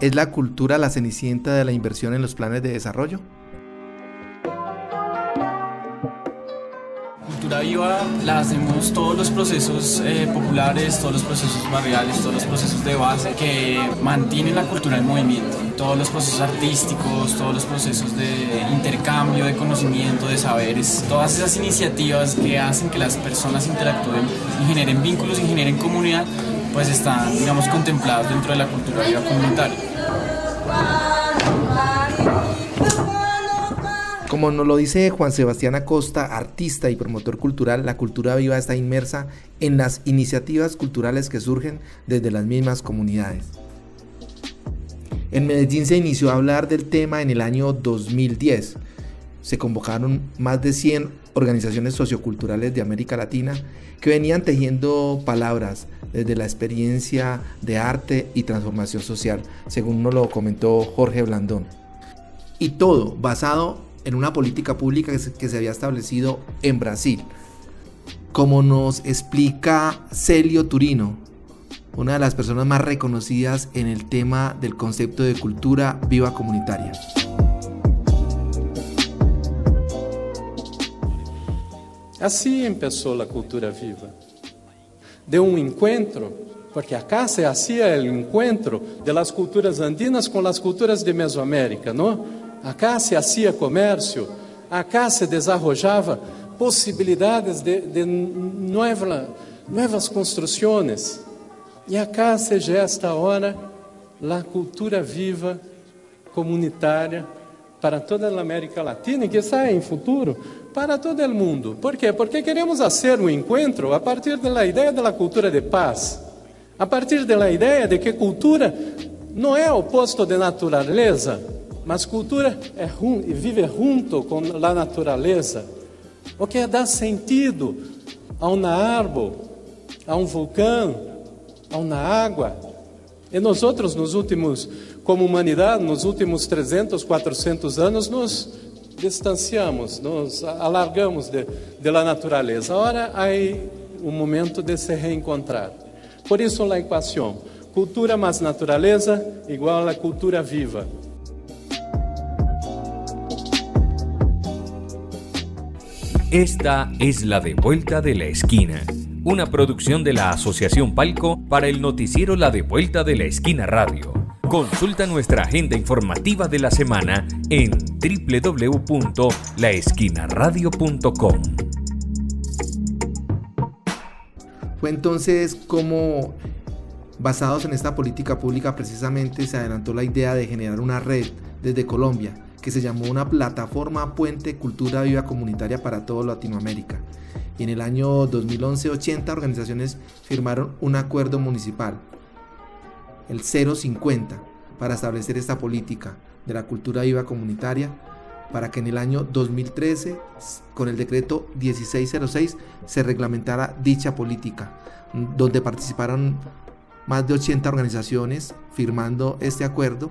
¿Es la cultura la cenicienta de la inversión en los planes de desarrollo? Cultura viva la hacemos todos los procesos eh, populares, todos los procesos barriales, todos los procesos de base que mantienen la cultura en movimiento. Todos los procesos artísticos, todos los procesos de intercambio, de conocimiento, de saberes, todas esas iniciativas que hacen que las personas interactúen y generen vínculos y generen comunidad, pues están, digamos, contempladas dentro de la cultura viva comunitaria. Como nos lo dice Juan Sebastián Acosta, artista y promotor cultural, la cultura viva está inmersa en las iniciativas culturales que surgen desde las mismas comunidades. En Medellín se inició a hablar del tema en el año 2010. Se convocaron más de 100 organizaciones socioculturales de América Latina que venían tejiendo palabras desde la experiencia de arte y transformación social, según nos lo comentó Jorge Blandón. Y todo basado en una política pública que se, había establecido en Brasil. Como nos explica Celio Turino, una de las personas más reconocidas en el tema del concepto de cultura viva comunitaria. Así empezó la cultura viva. De un encuentro, porque acá se hacía el encuentro de las culturas andinas con las culturas de Mesoamérica, ¿no? Acá se hacía comercio, acá se desarrollaba posibilidades de, de nuevas construções. E acá se gesta ahora a cultura viva comunitária para toda a América Latina e que sai em futuro para todo o mundo. Por quê? Porque queremos fazer um encontro a partir da ideia da cultura de paz, a partir da ideia de que cultura não é oposto de natureza, mas cultura é vive junto com a natureza, o que dar sentido a uma árvore, a um vulcão, a uma água. E nós outros, nos últimos, como humanidade, nos últimos 300, 400 anos, nos distanciamos, nos alargamos de, de la natureza. Agora há um momento de se reencontrar. Por isso, a equação: cultura mais natureza igual a cultura viva. Esta es la de vuelta de la esquina, una producción de la Asociación Palco para el noticiero La de vuelta de la esquina radio. Consulta nuestra agenda informativa de la semana en www.laesquinaradio.com. Fue entonces como, basados en esta política pública, precisamente se adelantó la idea de generar una red desde Colombia que se llamó una plataforma puente cultura viva comunitaria para toda Latinoamérica. Y en el año 2011, 80 organizaciones firmaron un acuerdo municipal, el 050, para establecer esta política de la cultura viva comunitaria para que en el año 2013, con el decreto 1606, se reglamentara dicha política, donde participaron más de 80 organizaciones firmando este acuerdo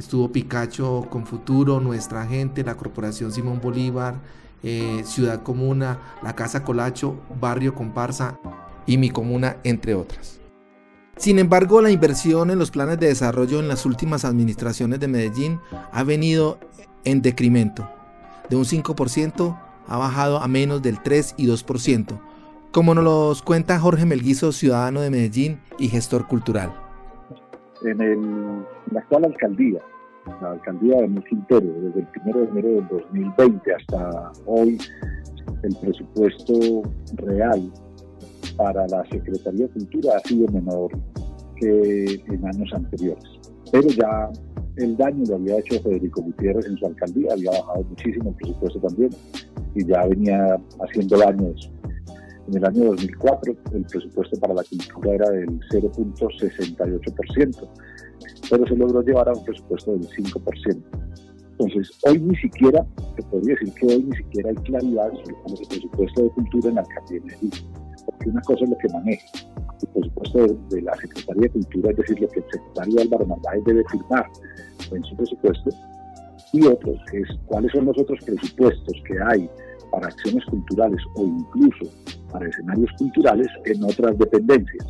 Estuvo Picacho con Futuro, Nuestra Gente, la Corporación Simón Bolívar, eh, Ciudad Comuna, la Casa Colacho, Barrio Comparsa y Mi Comuna, entre otras. Sin embargo, la inversión en los planes de desarrollo en las últimas administraciones de Medellín ha venido en decremento. De un 5% ha bajado a menos del 3 y 2%, como nos lo cuenta Jorge Melguizo, ciudadano de Medellín y gestor cultural en, el, la actual alcaldía, la alcaldía de Mil desde el 1 de enero del 2020 hasta hoy, el presupuesto real para la Secretaría de Cultura ha sido menor que en años anteriores. Pero ya el daño lo había hecho Federico Gutiérrez en su alcaldía, había bajado muchísimo el presupuesto también y ya venía haciendo daños en el año 2004 el presupuesto para la cultura era del 0.68%, pero se logró llevar a un presupuesto del 5%. Entonces, hoy ni siquiera, se podría decir que hoy ni siquiera hay claridad sobre el presupuesto de cultura en la alcaldía de porque una cosa es lo que maneja el presupuesto de, la Secretaría de Cultura, es decir, lo que el secretario Álvaro Narváez debe firmar en su presupuesto, y otro es cuáles son los otros presupuestos que hay para acciones culturales o incluso para escenarios culturales en otras dependencias.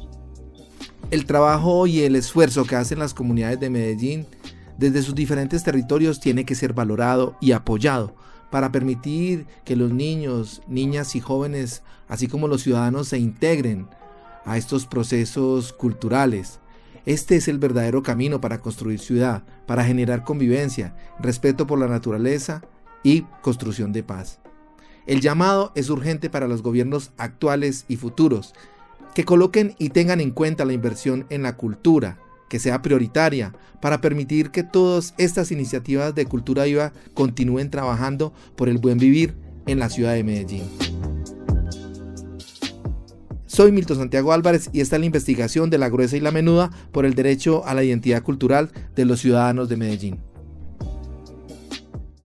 El trabajo y el esfuerzo que hacen las comunidades de Medellín desde sus diferentes territorios tiene que ser valorado y apoyado para permitir que los niños, niñas y jóvenes, así como los ciudadanos, se integren a estos procesos culturales. Este es el verdadero camino para construir ciudad, para generar convivencia, respeto por la naturaleza y construcción de paz. El llamado es urgente para los gobiernos actuales y futuros, que coloquen y tengan en cuenta la inversión en la cultura, que sea prioritaria para permitir que todas estas iniciativas de cultura viva continúen trabajando por el buen vivir en la ciudad de Medellín. Soy Milton Santiago Álvarez y esta es la investigación de la gruesa y la menuda por el derecho a la identidad cultural de los ciudadanos de Medellín.